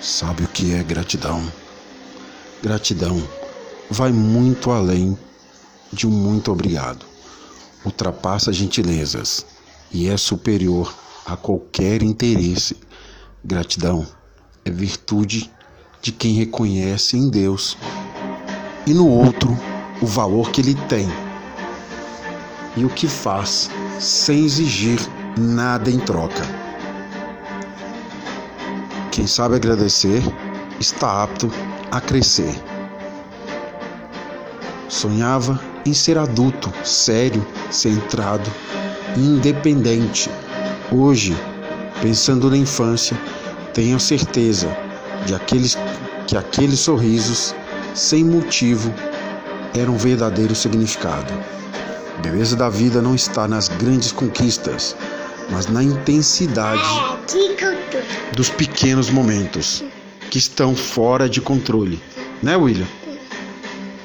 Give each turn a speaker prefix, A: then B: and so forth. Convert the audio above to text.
A: Sabe o que é gratidão? Gratidão vai muito além de um muito obrigado. Ultrapassa gentilezas e é superior a qualquer interesse. Gratidão é virtude de quem reconhece em Deus e no outro o valor que ele tem e o que faz sem exigir nada em troca. Quem sabe agradecer está apto a crescer. Sonhava em ser adulto, sério, centrado, independente. Hoje, pensando na infância, tenho certeza de aqueles que aqueles sorrisos sem motivo eram um verdadeiro significado. A beleza da vida não está nas grandes conquistas, mas na intensidade dos pequenos momentos que estão fora de controle. Né, William?